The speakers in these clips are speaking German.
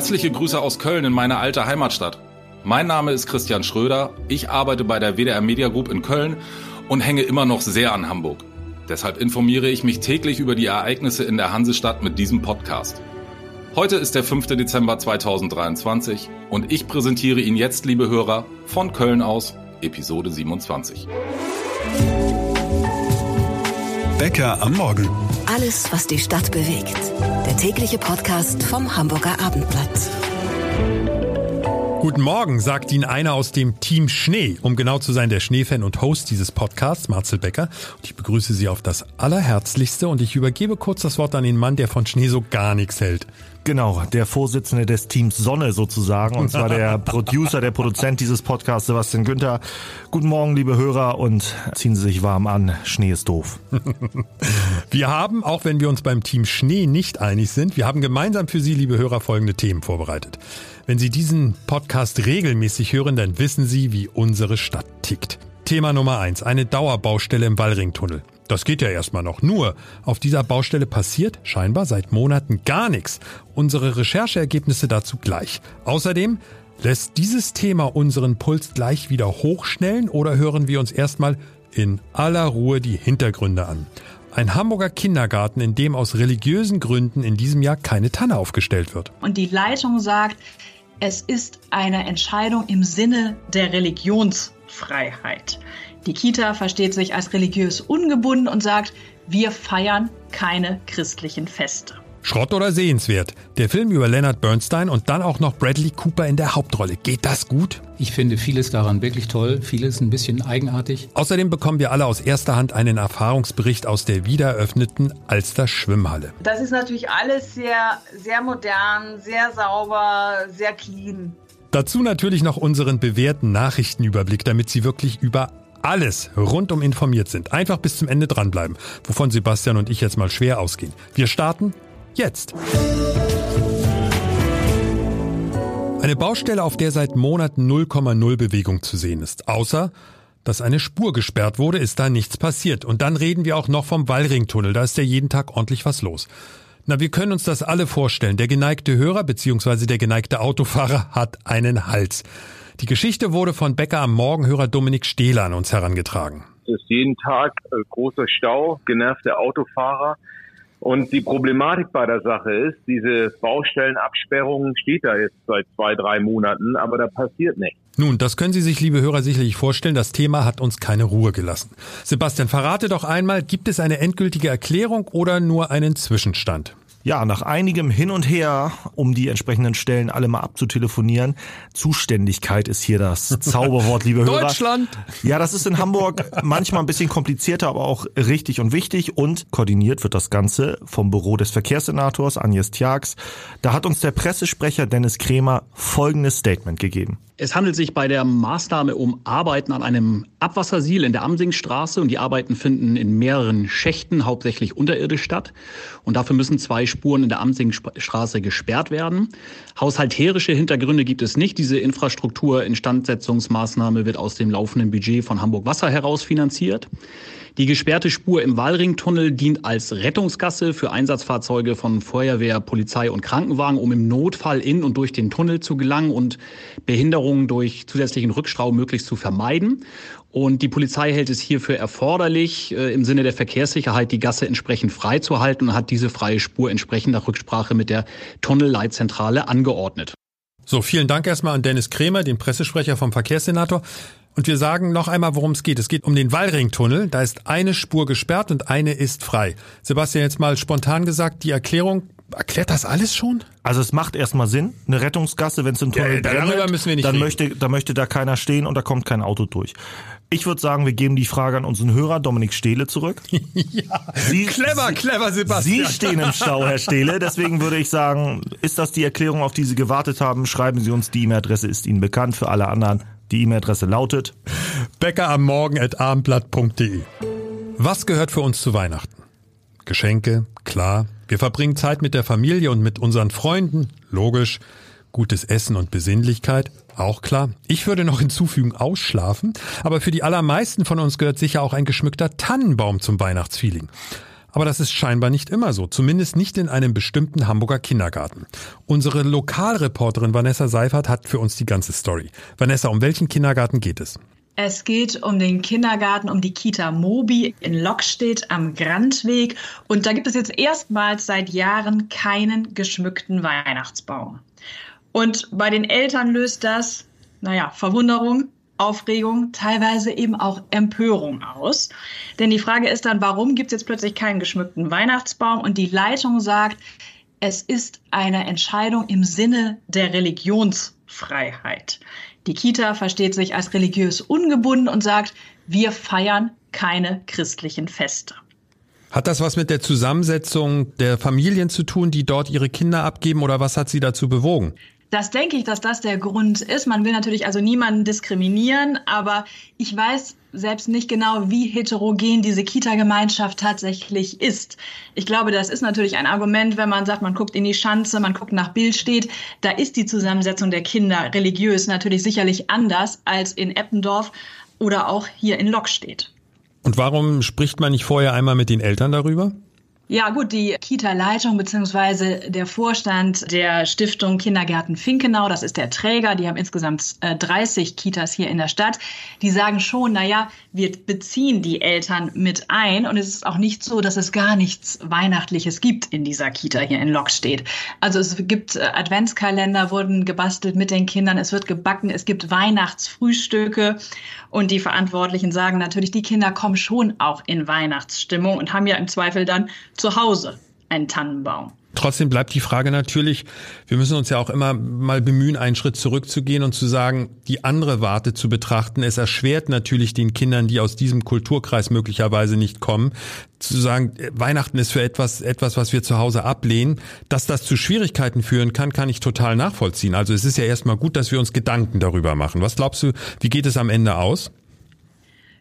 Herzliche Grüße aus Köln in meine alte Heimatstadt. Mein Name ist Christian Schröder, ich arbeite bei der WDR Media Group in Köln und hänge immer noch sehr an Hamburg. Deshalb informiere ich mich täglich über die Ereignisse in der Hansestadt mit diesem Podcast. Heute ist der 5. Dezember 2023 und ich präsentiere Ihnen jetzt, liebe Hörer, von Köln aus Episode 27. Bäcker am Morgen. Alles, was die Stadt bewegt. Der tägliche Podcast vom Hamburger Abendblatt. Guten Morgen, sagt Ihnen einer aus dem Team Schnee, um genau zu sein, der Schneefan und Host dieses Podcasts, Marcel Becker. Und ich begrüße Sie auf das Allerherzlichste und ich übergebe kurz das Wort an den Mann, der von Schnee so gar nichts hält. Genau, der Vorsitzende des Teams Sonne sozusagen, und zwar der Producer, der Produzent dieses Podcasts, Sebastian Günther. Guten Morgen, liebe Hörer, und ziehen Sie sich warm an. Schnee ist doof. Wir haben, auch wenn wir uns beim Team Schnee nicht einig sind, wir haben gemeinsam für Sie, liebe Hörer, folgende Themen vorbereitet. Wenn Sie diesen Podcast regelmäßig hören, dann wissen Sie, wie unsere Stadt tickt. Thema Nummer eins: eine Dauerbaustelle im Wallringtunnel. Das geht ja erstmal noch. Nur, auf dieser Baustelle passiert scheinbar seit Monaten gar nichts. Unsere Rechercheergebnisse dazu gleich. Außerdem, lässt dieses Thema unseren Puls gleich wieder hochschnellen oder hören wir uns erstmal in aller Ruhe die Hintergründe an? Ein Hamburger Kindergarten, in dem aus religiösen Gründen in diesem Jahr keine Tanne aufgestellt wird. Und die Leitung sagt, es ist eine Entscheidung im Sinne der Religionsfreiheit. Die Kita versteht sich als religiös ungebunden und sagt, wir feiern keine christlichen Feste. Schrott oder sehenswert? Der Film über Leonard Bernstein und dann auch noch Bradley Cooper in der Hauptrolle. Geht das gut? Ich finde vieles daran wirklich toll, vieles ein bisschen eigenartig. Außerdem bekommen wir alle aus erster Hand einen Erfahrungsbericht aus der wiedereröffneten Alster Schwimmhalle. Das ist natürlich alles sehr, sehr modern, sehr sauber, sehr clean. Dazu natürlich noch unseren bewährten Nachrichtenüberblick, damit Sie wirklich über alles rundum informiert sind. Einfach bis zum Ende dranbleiben, wovon Sebastian und ich jetzt mal schwer ausgehen. Wir starten jetzt. Eine Baustelle, auf der seit Monaten 0,0 Bewegung zu sehen ist. Außer, dass eine Spur gesperrt wurde, ist da nichts passiert. Und dann reden wir auch noch vom Wallringtunnel. Da ist ja jeden Tag ordentlich was los. Na, wir können uns das alle vorstellen. Der geneigte Hörer bzw. der geneigte Autofahrer hat einen Hals. Die Geschichte wurde von Bäcker am Morgenhörer Dominik Stehler an uns herangetragen. Es ist jeden Tag äh, großer Stau, genervte Autofahrer. Und die Problematik bei der Sache ist, diese Baustellenabsperrung steht da jetzt seit zwei, drei Monaten, aber da passiert nichts. Nun, das können Sie sich, liebe Hörer, sicherlich vorstellen. Das Thema hat uns keine Ruhe gelassen. Sebastian, verrate doch einmal, gibt es eine endgültige Erklärung oder nur einen Zwischenstand? Ja, nach einigem Hin und Her, um die entsprechenden Stellen alle mal abzutelefonieren, Zuständigkeit ist hier das Zauberwort, liebe Hörer. Deutschland! Ja, das ist in Hamburg manchmal ein bisschen komplizierter, aber auch richtig und wichtig. Und koordiniert wird das Ganze vom Büro des Verkehrssenators Agnes Tjax. Da hat uns der Pressesprecher Dennis Kremer folgendes Statement gegeben. Es handelt sich bei der Maßnahme um Arbeiten an einem Abwassersiel in der Amsingstraße und die Arbeiten finden in mehreren Schächten, hauptsächlich unterirdisch statt. Und dafür müssen zwei Spuren in der Amsingstraße gesperrt werden. Haushalterische Hintergründe gibt es nicht. Diese Infrastrukturinstandsetzungsmaßnahme wird aus dem laufenden Budget von Hamburg Wasser heraus finanziert. Die gesperrte Spur im Wallringtunnel dient als Rettungsgasse für Einsatzfahrzeuge von Feuerwehr, Polizei und Krankenwagen, um im Notfall in und durch den Tunnel zu gelangen und Behinderungen durch zusätzlichen Rückstau möglichst zu vermeiden. Und die Polizei hält es hierfür erforderlich, äh, im Sinne der Verkehrssicherheit die Gasse entsprechend freizuhalten und hat diese freie Spur entsprechend nach Rücksprache mit der Tunnelleitzentrale angeordnet. So, vielen Dank erstmal an Dennis Kremer, den Pressesprecher vom Verkehrssenator. Und wir sagen noch einmal, worum es geht. Es geht um den Wallringtunnel. Da ist eine Spur gesperrt und eine ist frei. Sebastian, jetzt mal spontan gesagt, die Erklärung, erklärt das alles schon? Also es macht erstmal Sinn, eine Rettungsgasse, wenn es im Tunnel Ja, darüber brennt, müssen wir nicht dann reden. möchte, da möchte da keiner stehen und da kommt kein Auto durch. Ich würde sagen, wir geben die Frage an unseren Hörer Dominik Stehle zurück. ja, Sie, clever, clever, Sebastian. Sie stehen im Stau, Herr Stehle. Deswegen würde ich sagen, ist das die Erklärung, auf die Sie gewartet haben? Schreiben Sie uns, die E-Mail-Adresse ist Ihnen bekannt. Für alle anderen, die E-Mail-Adresse lautet Bäcker am Morgen at abendblatt.de. Was gehört für uns zu Weihnachten? Geschenke, klar. Wir verbringen Zeit mit der Familie und mit unseren Freunden, logisch. Gutes Essen und Besinnlichkeit, auch klar. Ich würde noch hinzufügen, ausschlafen. Aber für die allermeisten von uns gehört sicher auch ein geschmückter Tannenbaum zum Weihnachtsfeeling. Aber das ist scheinbar nicht immer so, zumindest nicht in einem bestimmten Hamburger Kindergarten. Unsere Lokalreporterin Vanessa Seifert hat für uns die ganze Story. Vanessa, um welchen Kindergarten geht es? Es geht um den Kindergarten, um die Kita Mobi in Lockstedt am Grandweg. Und da gibt es jetzt erstmals seit Jahren keinen geschmückten Weihnachtsbaum. Und bei den Eltern löst das, naja, Verwunderung, Aufregung, teilweise eben auch Empörung aus. Denn die Frage ist dann, warum gibt es jetzt plötzlich keinen geschmückten Weihnachtsbaum? Und die Leitung sagt, es ist eine Entscheidung im Sinne der Religionsfreiheit. Die Kita versteht sich als religiös ungebunden und sagt, wir feiern keine christlichen Feste. Hat das was mit der Zusammensetzung der Familien zu tun, die dort ihre Kinder abgeben oder was hat sie dazu bewogen? Das denke ich, dass das der Grund ist. Man will natürlich also niemanden diskriminieren, aber ich weiß selbst nicht genau, wie heterogen diese Kita-Gemeinschaft tatsächlich ist. Ich glaube, das ist natürlich ein Argument, wenn man sagt, man guckt in die Schanze, man guckt nach Bild steht. Da ist die Zusammensetzung der Kinder religiös natürlich sicherlich anders als in Eppendorf oder auch hier in Lockstedt. Und warum spricht man nicht vorher einmal mit den Eltern darüber? Ja, gut, die Kita-Leitung beziehungsweise der Vorstand der Stiftung Kindergärten Finkenau, das ist der Träger, die haben insgesamt 30 äh, Kitas hier in der Stadt, die sagen schon, na ja, wir beziehen die Eltern mit ein und es ist auch nicht so, dass es gar nichts Weihnachtliches gibt in dieser Kita hier in Lockstedt. Also es gibt äh, Adventskalender, wurden gebastelt mit den Kindern, es wird gebacken, es gibt Weihnachtsfrühstücke und die Verantwortlichen sagen natürlich, die Kinder kommen schon auch in Weihnachtsstimmung und haben ja im Zweifel dann zu Hause einen Tannenbaum. Trotzdem bleibt die Frage natürlich, wir müssen uns ja auch immer mal bemühen, einen Schritt zurückzugehen und zu sagen, die andere Warte zu betrachten. Es erschwert natürlich den Kindern, die aus diesem Kulturkreis möglicherweise nicht kommen, zu sagen, Weihnachten ist für etwas, etwas, was wir zu Hause ablehnen. Dass das zu Schwierigkeiten führen kann, kann ich total nachvollziehen. Also es ist ja erstmal gut, dass wir uns Gedanken darüber machen. Was glaubst du, wie geht es am Ende aus?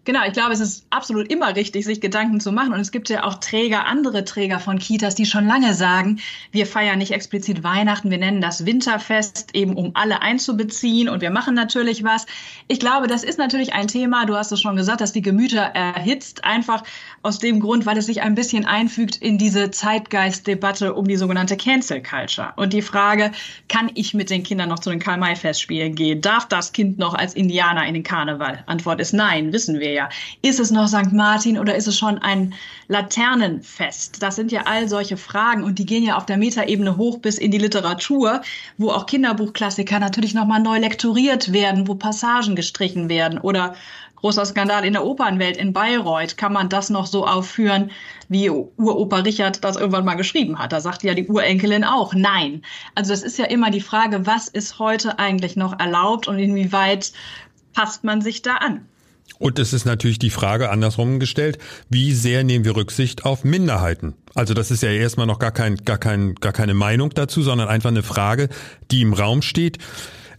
Genau, ich glaube, es ist absolut immer richtig, sich Gedanken zu machen. Und es gibt ja auch Träger, andere Träger von Kitas, die schon lange sagen, wir feiern nicht explizit Weihnachten, wir nennen das Winterfest, eben um alle einzubeziehen. Und wir machen natürlich was. Ich glaube, das ist natürlich ein Thema, du hast es schon gesagt, dass die Gemüter erhitzt, einfach aus dem Grund, weil es sich ein bisschen einfügt in diese Zeitgeistdebatte um die sogenannte Cancel Culture. Und die Frage, kann ich mit den Kindern noch zu den Karl-May-Festspielen gehen? Darf das Kind noch als Indianer in den Karneval? Antwort ist nein, wissen wir ja. Ist es noch St. Martin oder ist es schon ein Laternenfest? Das sind ja all solche Fragen und die gehen ja auf der Metaebene hoch bis in die Literatur, wo auch Kinderbuchklassiker natürlich nochmal neu lektoriert werden, wo Passagen gestrichen werden oder großer Skandal in der Opernwelt in Bayreuth. Kann man das noch so aufführen, wie Uropa Richard das irgendwann mal geschrieben hat? Da sagt ja die Urenkelin auch nein. Also es ist ja immer die Frage, was ist heute eigentlich noch erlaubt und inwieweit passt man sich da an? Und es ist natürlich die Frage andersrum gestellt, wie sehr nehmen wir Rücksicht auf Minderheiten? Also das ist ja erstmal noch gar kein, gar kein, gar keine Meinung dazu, sondern einfach eine Frage, die im Raum steht.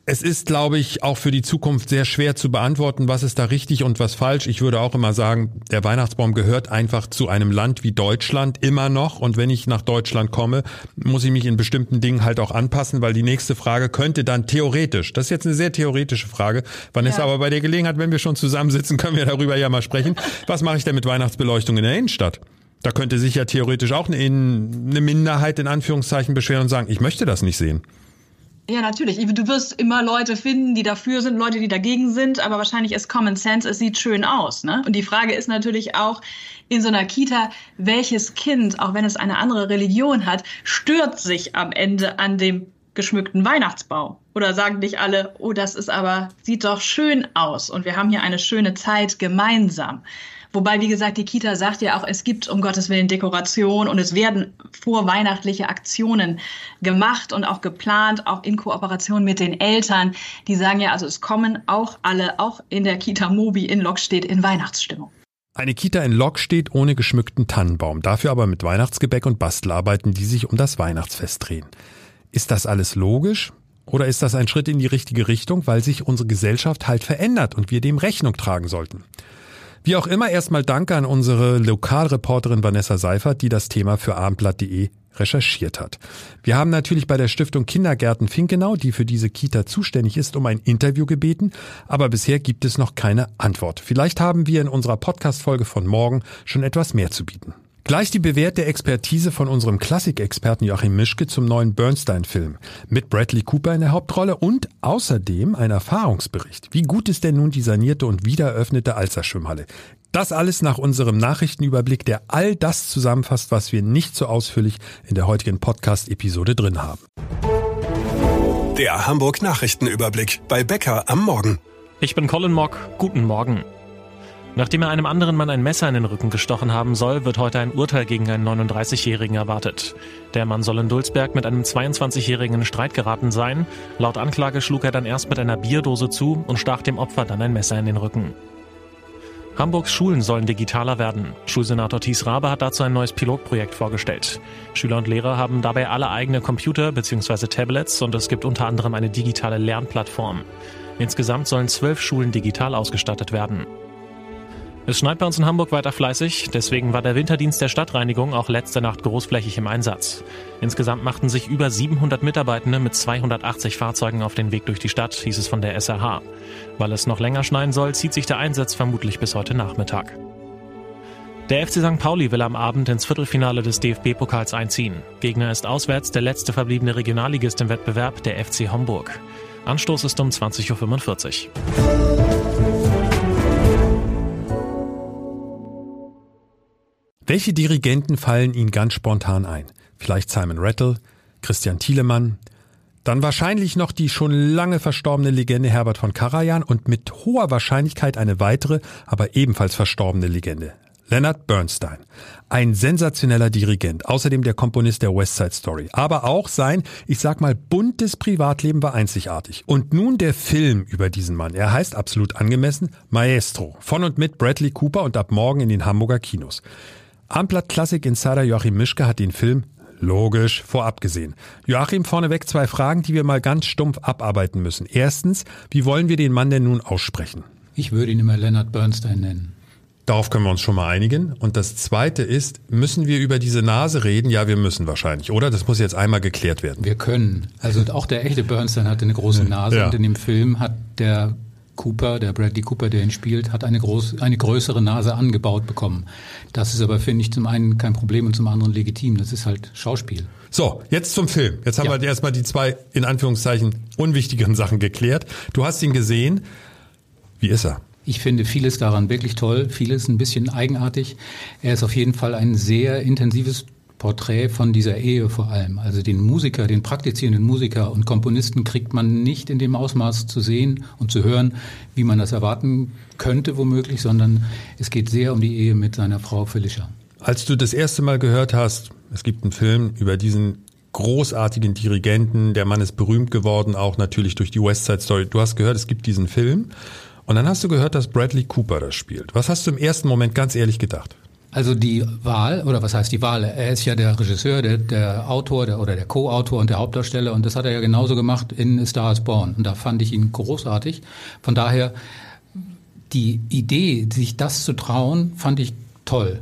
Es ist, glaube ich, auch für die Zukunft sehr schwer zu beantworten, was ist da richtig und was falsch. Ich würde auch immer sagen, der Weihnachtsbaum gehört einfach zu einem Land wie Deutschland immer noch. Und wenn ich nach Deutschland komme, muss ich mich in bestimmten Dingen halt auch anpassen, weil die nächste Frage könnte dann theoretisch, das ist jetzt eine sehr theoretische Frage, Vanessa, ja. aber bei der Gelegenheit, wenn wir schon zusammensitzen, können wir darüber ja mal sprechen. Was mache ich denn mit Weihnachtsbeleuchtung in der Innenstadt? Da könnte sich ja theoretisch auch eine, eine Minderheit in Anführungszeichen beschweren und sagen, ich möchte das nicht sehen. Ja, natürlich. Du wirst immer Leute finden, die dafür sind, Leute, die dagegen sind, aber wahrscheinlich ist Common Sense, es sieht schön aus. Ne? Und die Frage ist natürlich auch in so einer Kita, welches Kind, auch wenn es eine andere Religion hat, stört sich am Ende an dem geschmückten Weihnachtsbaum? Oder sagen nicht alle, oh, das ist aber, sieht doch schön aus und wir haben hier eine schöne Zeit gemeinsam. Wobei, wie gesagt, die Kita sagt ja auch, es gibt um Gottes Willen Dekoration und es werden vorweihnachtliche Aktionen gemacht und auch geplant, auch in Kooperation mit den Eltern. Die sagen ja, also es kommen auch alle, auch in der Kita Mobi in Lockstedt in Weihnachtsstimmung. Eine Kita in Lok steht ohne geschmückten Tannenbaum, dafür aber mit Weihnachtsgebäck und Bastelarbeiten, die sich um das Weihnachtsfest drehen. Ist das alles logisch? Oder ist das ein Schritt in die richtige Richtung, weil sich unsere Gesellschaft halt verändert und wir dem Rechnung tragen sollten? Wie auch immer, erstmal Danke an unsere Lokalreporterin Vanessa Seifert, die das Thema für abendblatt.de recherchiert hat. Wir haben natürlich bei der Stiftung Kindergärten Finkenau, die für diese Kita zuständig ist, um ein Interview gebeten, aber bisher gibt es noch keine Antwort. Vielleicht haben wir in unserer Podcast-Folge von morgen schon etwas mehr zu bieten. Gleich die bewährte Expertise von unserem Klassikexperten Joachim Mischke zum neuen Bernstein-Film mit Bradley Cooper in der Hauptrolle und außerdem ein Erfahrungsbericht. Wie gut ist denn nun die sanierte und wiedereröffnete Alster-Schwimmhalle? Das alles nach unserem Nachrichtenüberblick, der all das zusammenfasst, was wir nicht so ausführlich in der heutigen Podcast-Episode drin haben. Der Hamburg Nachrichtenüberblick bei Becker am Morgen. Ich bin Colin Mock. Guten Morgen. Nachdem er einem anderen Mann ein Messer in den Rücken gestochen haben soll, wird heute ein Urteil gegen einen 39-Jährigen erwartet. Der Mann soll in Dulsberg mit einem 22-Jährigen in Streit geraten sein. Laut Anklage schlug er dann erst mit einer Bierdose zu und stach dem Opfer dann ein Messer in den Rücken. Hamburgs Schulen sollen digitaler werden. Schulsenator Thies Rabe hat dazu ein neues Pilotprojekt vorgestellt. Schüler und Lehrer haben dabei alle eigene Computer bzw. Tablets und es gibt unter anderem eine digitale Lernplattform. Insgesamt sollen zwölf Schulen digital ausgestattet werden. Es schneit bei uns in Hamburg weiter fleißig, deswegen war der Winterdienst der Stadtreinigung auch letzte Nacht großflächig im Einsatz. Insgesamt machten sich über 700 Mitarbeitende mit 280 Fahrzeugen auf den Weg durch die Stadt, hieß es von der SRH. Weil es noch länger schneien soll, zieht sich der Einsatz vermutlich bis heute Nachmittag. Der FC St. Pauli will am Abend ins Viertelfinale des DFB-Pokals einziehen. Gegner ist auswärts der letzte verbliebene Regionalligist im Wettbewerb, der FC Homburg. Anstoß ist um 20.45 Uhr. Welche Dirigenten fallen Ihnen ganz spontan ein? Vielleicht Simon Rattle, Christian Thielemann, dann wahrscheinlich noch die schon lange verstorbene Legende Herbert von Karajan und mit hoher Wahrscheinlichkeit eine weitere, aber ebenfalls verstorbene Legende. Leonard Bernstein. Ein sensationeller Dirigent, außerdem der Komponist der West Side Story. Aber auch sein, ich sag mal, buntes Privatleben war einzigartig. Und nun der Film über diesen Mann. Er heißt absolut angemessen Maestro. Von und mit Bradley Cooper und ab morgen in den Hamburger Kinos. Amplat Klassik Insider Joachim Mischke hat den Film logisch vorab gesehen. Joachim, vorneweg zwei Fragen, die wir mal ganz stumpf abarbeiten müssen. Erstens, wie wollen wir den Mann denn nun aussprechen? Ich würde ihn immer Leonard Bernstein nennen. Darauf können wir uns schon mal einigen. Und das Zweite ist, müssen wir über diese Nase reden? Ja, wir müssen wahrscheinlich, oder? Das muss jetzt einmal geklärt werden. Wir können. Also auch der echte Bernstein hatte eine große Nase ja. und in dem Film hat der Cooper, der Bradley Cooper, der ihn spielt, hat eine, groß, eine größere Nase angebaut bekommen. Das ist aber, finde ich, zum einen kein Problem und zum anderen legitim. Das ist halt Schauspiel. So, jetzt zum Film. Jetzt haben ja. wir erstmal die zwei, in Anführungszeichen, unwichtigeren Sachen geklärt. Du hast ihn gesehen. Wie ist er? Ich finde vieles daran wirklich toll, vieles ein bisschen eigenartig. Er ist auf jeden Fall ein sehr intensives Porträt von dieser Ehe vor allem. Also den Musiker, den praktizierenden Musiker und Komponisten kriegt man nicht in dem Ausmaß zu sehen und zu hören, wie man das erwarten könnte womöglich, sondern es geht sehr um die Ehe mit seiner Frau Felicia. Als du das erste Mal gehört hast, es gibt einen Film über diesen großartigen Dirigenten, der Mann ist berühmt geworden, auch natürlich durch die West Side Story. Du hast gehört, es gibt diesen Film und dann hast du gehört, dass Bradley Cooper das spielt. Was hast du im ersten Moment ganz ehrlich gedacht? Also die Wahl, oder was heißt die Wahl? Er ist ja der Regisseur, der, der Autor der, oder der Co-Autor und der Hauptdarsteller und das hat er ja genauso gemacht in Star is Born und da fand ich ihn großartig. Von daher, die Idee, sich das zu trauen, fand ich toll.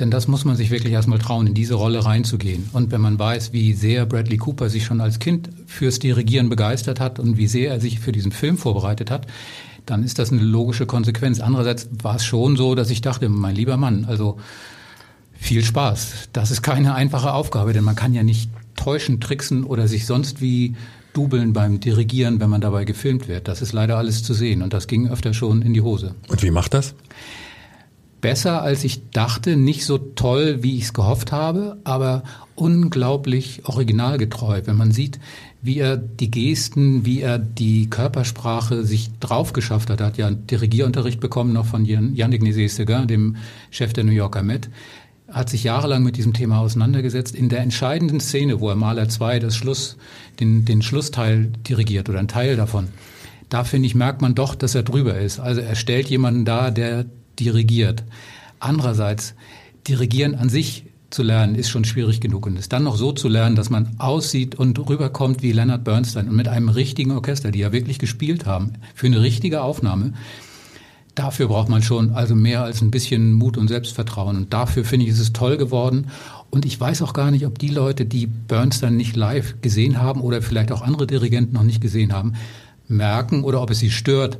Denn das muss man sich wirklich erstmal trauen, in diese Rolle reinzugehen. Und wenn man weiß, wie sehr Bradley Cooper sich schon als Kind fürs Dirigieren begeistert hat und wie sehr er sich für diesen Film vorbereitet hat, dann ist das eine logische Konsequenz. Andererseits war es schon so, dass ich dachte, mein lieber Mann, also viel Spaß. Das ist keine einfache Aufgabe, denn man kann ja nicht täuschen, tricksen oder sich sonst wie dubeln beim Dirigieren, wenn man dabei gefilmt wird. Das ist leider alles zu sehen und das ging öfter schon in die Hose. Und wie macht das? Besser als ich dachte, nicht so toll, wie ich es gehofft habe, aber unglaublich originalgetreu. Wenn man sieht, wie er die Gesten, wie er die Körpersprache sich drauf geschafft hat. Er hat ja Dirigierunterricht bekommen noch von Yannick Nézet-Séguin, dem Chef der New Yorker Met. Hat sich jahrelang mit diesem Thema auseinandergesetzt. In der entscheidenden Szene, wo er Maler 2 das Schluss, den, den Schlussteil dirigiert oder ein Teil davon, da finde ich, merkt man doch, dass er drüber ist. Also er stellt jemanden dar, der dirigiert. Andererseits, Dirigieren an sich zu lernen, ist schon schwierig genug. Und es dann noch so zu lernen, dass man aussieht und rüberkommt wie Leonard Bernstein und mit einem richtigen Orchester, die ja wirklich gespielt haben, für eine richtige Aufnahme, dafür braucht man schon also mehr als ein bisschen Mut und Selbstvertrauen. Und dafür finde ich, ist es toll geworden. Und ich weiß auch gar nicht, ob die Leute, die Bernstein nicht live gesehen haben oder vielleicht auch andere Dirigenten noch nicht gesehen haben, merken oder ob es sie stört,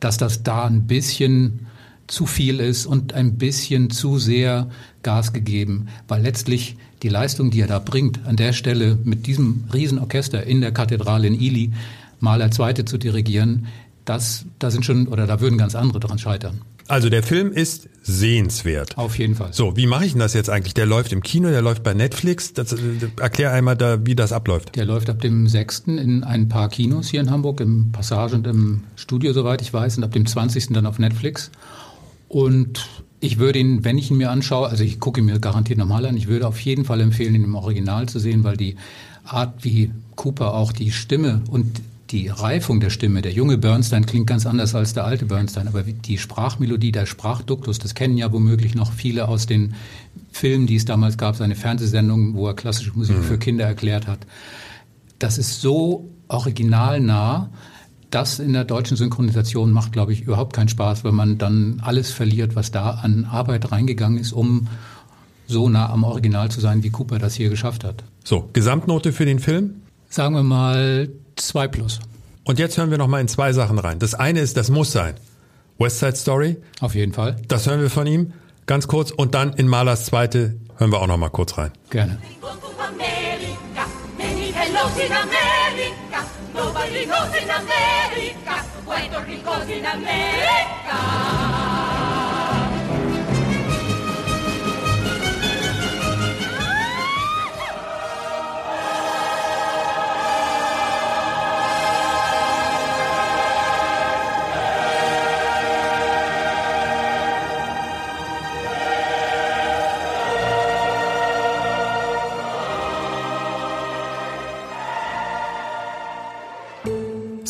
dass das da ein bisschen zu viel ist und ein bisschen zu sehr Gas gegeben, weil letztlich die Leistung, die er da bringt, an der Stelle mit diesem Riesenorchester in der Kathedrale in Ili Maler Zweite zu dirigieren, das, da sind schon, oder da würden ganz andere daran scheitern. Also der Film ist sehenswert. Auf jeden Fall. So, wie mache ich denn das jetzt eigentlich? Der läuft im Kino, der läuft bei Netflix. Das, äh, erklär einmal, da, wie das abläuft. Der läuft ab dem 6. in ein paar Kinos hier in Hamburg, im Passage und im Studio, soweit ich weiß, und ab dem 20. dann auf Netflix. Und ich würde ihn, wenn ich ihn mir anschaue, also ich gucke ihn mir garantiert nochmal an, ich würde auf jeden Fall empfehlen, ihn im Original zu sehen, weil die Art, wie Cooper auch die Stimme und die Reifung der Stimme, der junge Bernstein klingt ganz anders als der alte Bernstein, aber die Sprachmelodie, der Sprachduktus, das kennen ja womöglich noch viele aus den Filmen, die es damals gab, seine Fernsehsendung, wo er klassische Musik mhm. für Kinder erklärt hat. Das ist so originalnah, das in der deutschen Synchronisation macht, glaube ich, überhaupt keinen Spaß, weil man dann alles verliert, was da an Arbeit reingegangen ist, um so nah am Original zu sein, wie Cooper das hier geschafft hat. So, Gesamtnote für den Film? Sagen wir mal zwei plus. Und jetzt hören wir noch mal in zwei Sachen rein. Das eine ist, das muss sein. West Side Story. Auf jeden Fall. Das hören wir von ihm ganz kurz und dann in Malers zweite hören wir auch noch mal kurz rein. Gerne. Nobody Rico sin América, Puerto Rico sin América.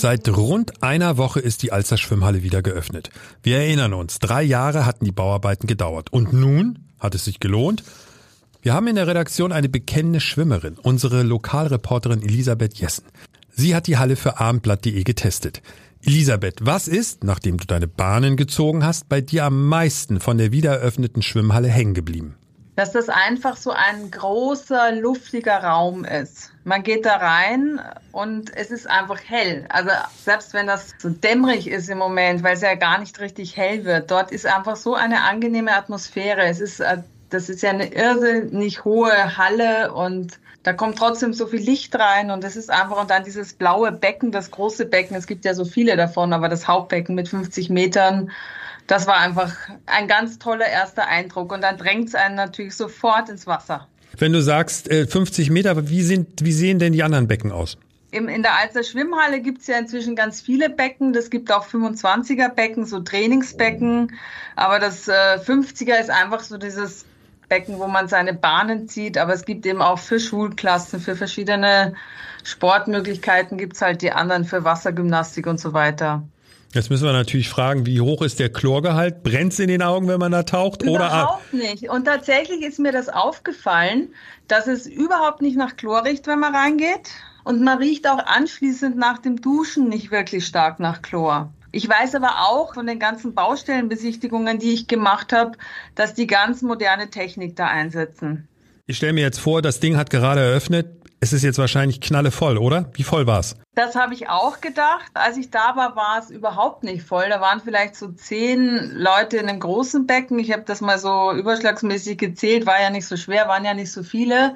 Seit rund einer Woche ist die Alster Schwimmhalle wieder geöffnet. Wir erinnern uns, drei Jahre hatten die Bauarbeiten gedauert. Und nun hat es sich gelohnt. Wir haben in der Redaktion eine bekennende Schwimmerin, unsere Lokalreporterin Elisabeth Jessen. Sie hat die Halle für abendblatt.de getestet. Elisabeth, was ist, nachdem du deine Bahnen gezogen hast, bei dir am meisten von der wiedereröffneten Schwimmhalle hängen geblieben? Dass das einfach so ein großer, luftiger Raum ist. Man geht da rein und es ist einfach hell. Also selbst wenn das so dämmerig ist im Moment, weil es ja gar nicht richtig hell wird, dort ist einfach so eine angenehme Atmosphäre. Es ist, äh, das ist ja eine irrsinnig hohe Halle und da kommt trotzdem so viel Licht rein und es ist einfach, und dann dieses blaue Becken, das große Becken, es gibt ja so viele davon, aber das Hauptbecken mit 50 Metern, das war einfach ein ganz toller erster Eindruck. Und dann drängt es einen natürlich sofort ins Wasser. Wenn du sagst 50 äh, Meter, wie, sind, wie sehen denn die anderen Becken aus? in der Alzer Schwimmhalle gibt es ja inzwischen ganz viele Becken. Das gibt auch 25er Becken, so Trainingsbecken. Aber das 50er äh, ist einfach so dieses Becken, wo man seine Bahnen zieht. Aber es gibt eben auch für Schulklassen, für verschiedene Sportmöglichkeiten gibt es halt die anderen für Wassergymnastik und so weiter. Jetzt müssen wir natürlich fragen, wie hoch ist der Chlorgehalt? Brennt es in den Augen, wenn man da taucht? Überhaupt oder? nicht. Und tatsächlich ist mir das aufgefallen, dass es überhaupt nicht nach Chlor riecht, wenn man reingeht. Und man riecht auch anschließend nach dem Duschen nicht wirklich stark nach Chlor. Ich weiß aber auch von den ganzen Baustellenbesichtigungen, die ich gemacht habe, dass die ganz moderne Technik da einsetzen. Ich stelle mir jetzt vor, das Ding hat gerade eröffnet. Es ist jetzt wahrscheinlich knallevoll, oder? Wie voll war es? Das habe ich auch gedacht. Als ich da war, war es überhaupt nicht voll. Da waren vielleicht so zehn Leute in einem großen Becken. Ich habe das mal so überschlagsmäßig gezählt, war ja nicht so schwer, waren ja nicht so viele.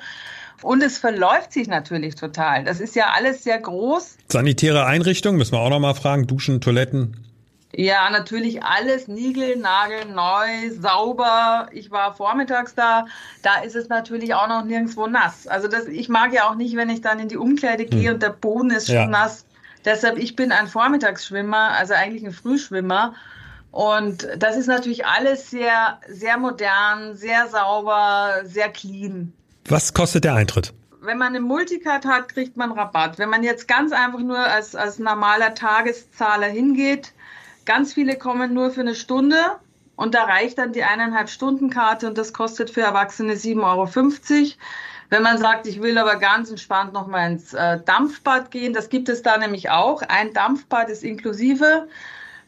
Und es verläuft sich natürlich total. Das ist ja alles sehr groß. Sanitäre Einrichtungen, müssen wir auch noch mal fragen. Duschen, Toiletten. Ja, natürlich alles neu, sauber. Ich war vormittags da. Da ist es natürlich auch noch nirgendwo nass. Also das, ich mag ja auch nicht, wenn ich dann in die Umkleide gehe hm. und der Boden ist schon ja. nass. Deshalb, ich bin ein Vormittagsschwimmer, also eigentlich ein Frühschwimmer. Und das ist natürlich alles sehr, sehr modern, sehr sauber, sehr clean. Was kostet der Eintritt? Wenn man eine Multicard hat, kriegt man Rabatt. Wenn man jetzt ganz einfach nur als, als normaler Tageszahler hingeht, Ganz viele kommen nur für eine Stunde und da reicht dann die eineinhalb Stunden Karte und das kostet für Erwachsene 7,50 Euro. Wenn man sagt, ich will aber ganz entspannt noch mal ins äh, Dampfbad gehen, das gibt es da nämlich auch. Ein Dampfbad ist inklusive.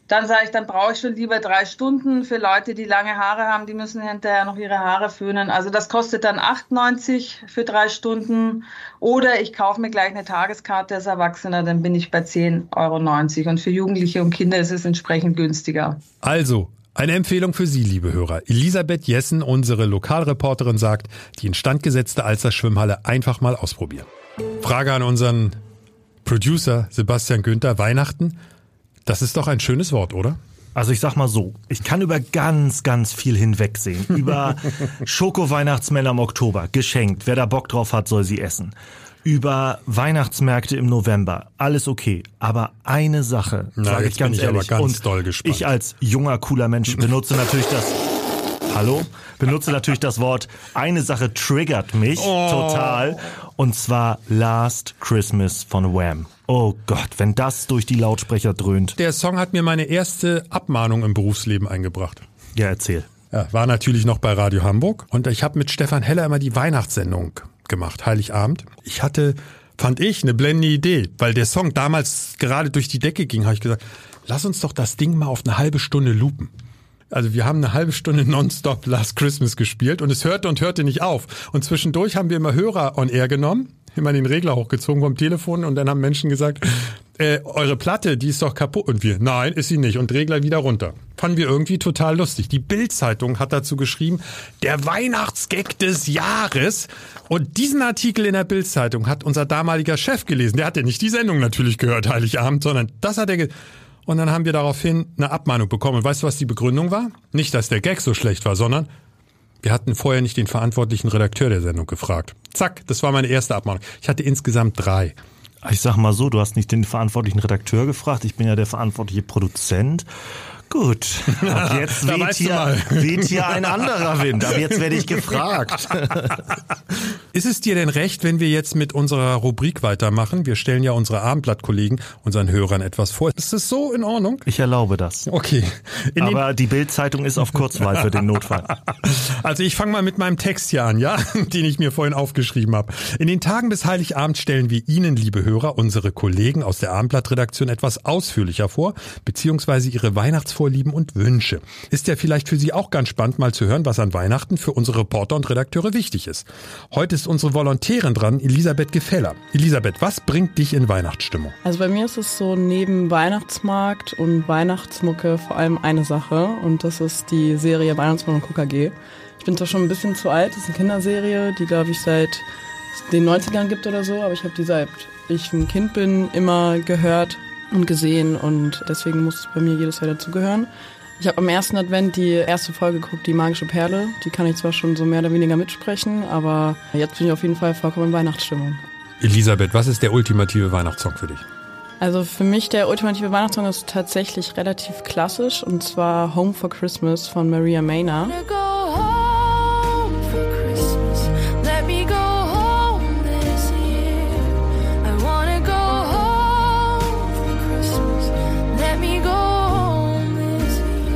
Dann sage ich, dann brauche ich schon lieber drei Stunden. Für Leute, die lange Haare haben, die müssen hinterher noch ihre Haare föhnen. Also das kostet dann 8,90 für drei Stunden. Oder ich kaufe mir gleich eine Tageskarte als Erwachsener, dann bin ich bei 10,90 Euro. Und für Jugendliche und Kinder ist es entsprechend günstiger. Also, Eine Empfehlung für Sie, liebe Hörer. Elisabeth Jessen, unsere Lokalreporterin, sagt, die instandgesetzte Alster Schwimmhalle einfach mal ausprobieren. Frage an unseren Producer Sebastian Günther. Weihnachten, das ist doch ein schönes Wort, oder? Also ich sag mal so, ich kann über ganz, ganz viel hinwegsehen. Über Schoko-Weihnachtsmänner im Oktober, geschenkt. Wer da Bock drauf hat, soll sie essen. Über Weihnachtsmärkte im November, alles okay. Aber eine Sache, Na, sage ich ganz bin ich aber ehrlich. ganz und doll gespannt. ich als junger, cooler Mensch benutze natürlich das Hallo? Benutze natürlich das Wort, eine Sache triggert mich Oh. total. Und zwar Last Christmas von Wham. Oh Gott, wenn das durch die Lautsprecher dröhnt. Der Song hat mir meine erste Abmahnung im Berufsleben eingebracht. Ja, erzähl. Ja, war natürlich noch bei Radio Hamburg und ich habe mit Stefan Heller immer die Weihnachtssendung gemacht, Heiligabend. Ich hatte, fand ich, eine blendende Idee, weil der Song damals gerade durch die Decke ging, habe ich gesagt, lass uns doch das Ding mal auf eine halbe Stunde loopen. Also wir haben eine halbe Stunde nonstop Last Christmas gespielt und es hörte und hörte nicht auf. Und zwischendurch haben wir immer Hörer on air genommen, immer den Regler hochgezogen vom Telefon und dann haben Menschen gesagt, äh, eure Platte, die ist doch kaputt. Und wir, nein, ist sie nicht. Und Regler wieder runter. Fanden wir irgendwie total lustig. Die Bild-Zeitung hat dazu geschrieben, der Weihnachtsgag des Jahres. Und diesen Artikel in der Bild-Zeitung hat unser damaliger Chef gelesen. Der hat ja nicht die Sendung natürlich gehört, Heiligabend, sondern das hat er ge und dann haben wir daraufhin eine Abmahnung bekommen. Und weißt du, was die Begründung war? Nicht, dass der Gag so schlecht war, sondern wir hatten vorher nicht den verantwortlichen Redakteur der Sendung gefragt. Zack, das war meine erste Abmahnung. Ich hatte insgesamt drei. Ich sag mal so, du hast nicht den verantwortlichen Redakteur gefragt, ich bin ja der verantwortliche Produzent. Gut, ab jetzt weht hier, weht hier ein anderer Wind. Aber jetzt werde ich gefragt. Ist es dir denn recht, wenn wir jetzt mit unserer Rubrik weitermachen? Wir stellen ja unsere Abendblattkollegen unseren Hörern etwas vor. Ist es so in Ordnung? Ich erlaube das. Okay. In Aber die Bild-Zeitung ist auf Kurzwahl für den Notfall. Also ich fange mal mit meinem Text hier an, ja, den ich mir vorhin aufgeschrieben habe. In den Tagen des Heiligabends stellen wir Ihnen, liebe Hörer, unsere Kollegen aus der Abendblattredaktion etwas ausführlicher vor, beziehungsweise ihre Weihnachtsvorlieben und Wünsche. Ist ja vielleicht für Sie auch ganz spannend, mal zu hören, was an Weihnachten für unsere Reporter und Redakteure wichtig ist. Heute ist unsere Volontärin dran, Elisabeth Gefeller. Elisabeth, was bringt dich in Weihnachtsstimmung? Also bei mir ist es so neben Weihnachtsmarkt und Weihnachtsmucke vor allem eine Sache und das ist die Serie Weihnachtsmann und KKG. Ich bin zwar schon ein bisschen zu alt, das ist eine Kinderserie, die glaube ich seit den 90ern gibt oder so, aber ich habe die seit ich ein Kind bin immer gehört und gesehen und deswegen muss es bei mir jedes Jahr dazugehören. Ich habe am ersten Advent die erste Folge geguckt, die magische Perle. Die kann ich zwar schon so mehr oder weniger mitsprechen, aber jetzt bin ich auf jeden Fall vollkommen in Weihnachtsstimmung. Elisabeth, was ist der ultimative Weihnachtssong für dich? Also für mich der ultimative Weihnachtssong ist tatsächlich relativ klassisch und zwar Home for Christmas von Maria Maynard.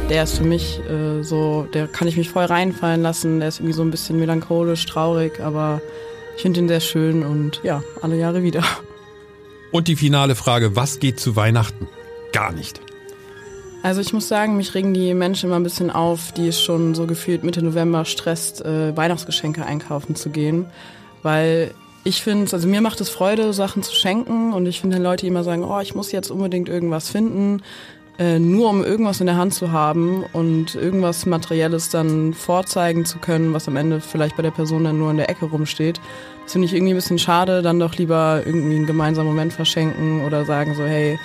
Der ist für mich äh, so, der kann ich mich voll reinfallen lassen. Der ist irgendwie so ein bisschen melancholisch, traurig, aber ich finde ihn sehr schön und ja, alle Jahre wieder. Und die finale Frage, was geht zu Weihnachten? Gar nicht. Also ich muss sagen, mich regen die Menschen immer ein bisschen auf, die es schon so gefühlt Mitte November stresst, äh, Weihnachtsgeschenke einkaufen zu gehen. Weil ich finde, also mir macht es Freude, Sachen zu schenken und ich finde wenn Leute, die immer sagen, oh, ich muss jetzt unbedingt irgendwas finden, äh, nur um irgendwas in der Hand zu haben und irgendwas Materielles dann vorzeigen zu können, was am Ende vielleicht bei der Person dann nur in der Ecke rumsteht. Das finde ich irgendwie ein bisschen schade, dann doch lieber irgendwie einen gemeinsamen Moment verschenken oder sagen so, hey,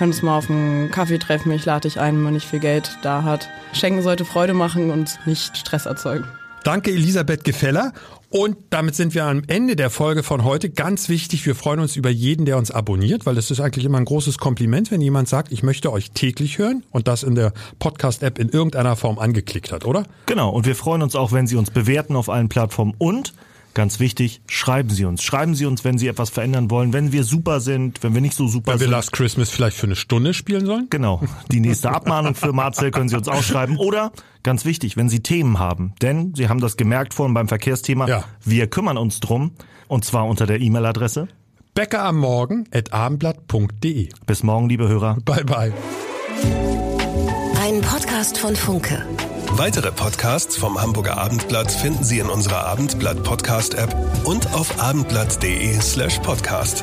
uns mal auf einen Kaffee treffen, ich lade dich ein, wenn man nicht viel Geld da hat. Schenken sollte Freude machen und nicht Stress erzeugen. Danke Elisabeth Gefeller. Und damit sind wir am Ende der Folge von heute. Ganz wichtig, wir freuen uns über jeden, der uns abonniert, weil das ist eigentlich immer ein großes Kompliment, wenn jemand sagt, ich möchte euch täglich hören und das in der Podcast-App in irgendeiner Form angeklickt hat, oder? Genau, und wir freuen uns auch, wenn Sie uns bewerten auf allen Plattformen und Ganz wichtig, schreiben Sie uns. Schreiben Sie uns, wenn Sie etwas verändern wollen, wenn wir super sind, wenn wir nicht so super Weil wir sind. Last Christmas vielleicht für eine Stunde spielen sollen? Genau. Die nächste Abmahnung für Marcel können Sie uns ausschreiben. Oder, ganz wichtig, wenn Sie Themen haben. Denn Sie haben das gemerkt vorhin beim Verkehrsthema. Ja. Wir kümmern uns drum. Und zwar unter der E-Mail-Adresse. Bäcker am Morgen at abendblatt.de. Bis morgen, liebe Hörer. Bye bye. Ein Podcast von Funke. Weitere Podcasts vom Hamburger Abendblatt finden Sie in unserer Abendblatt Podcast App und auf abendblatt.de slash podcast.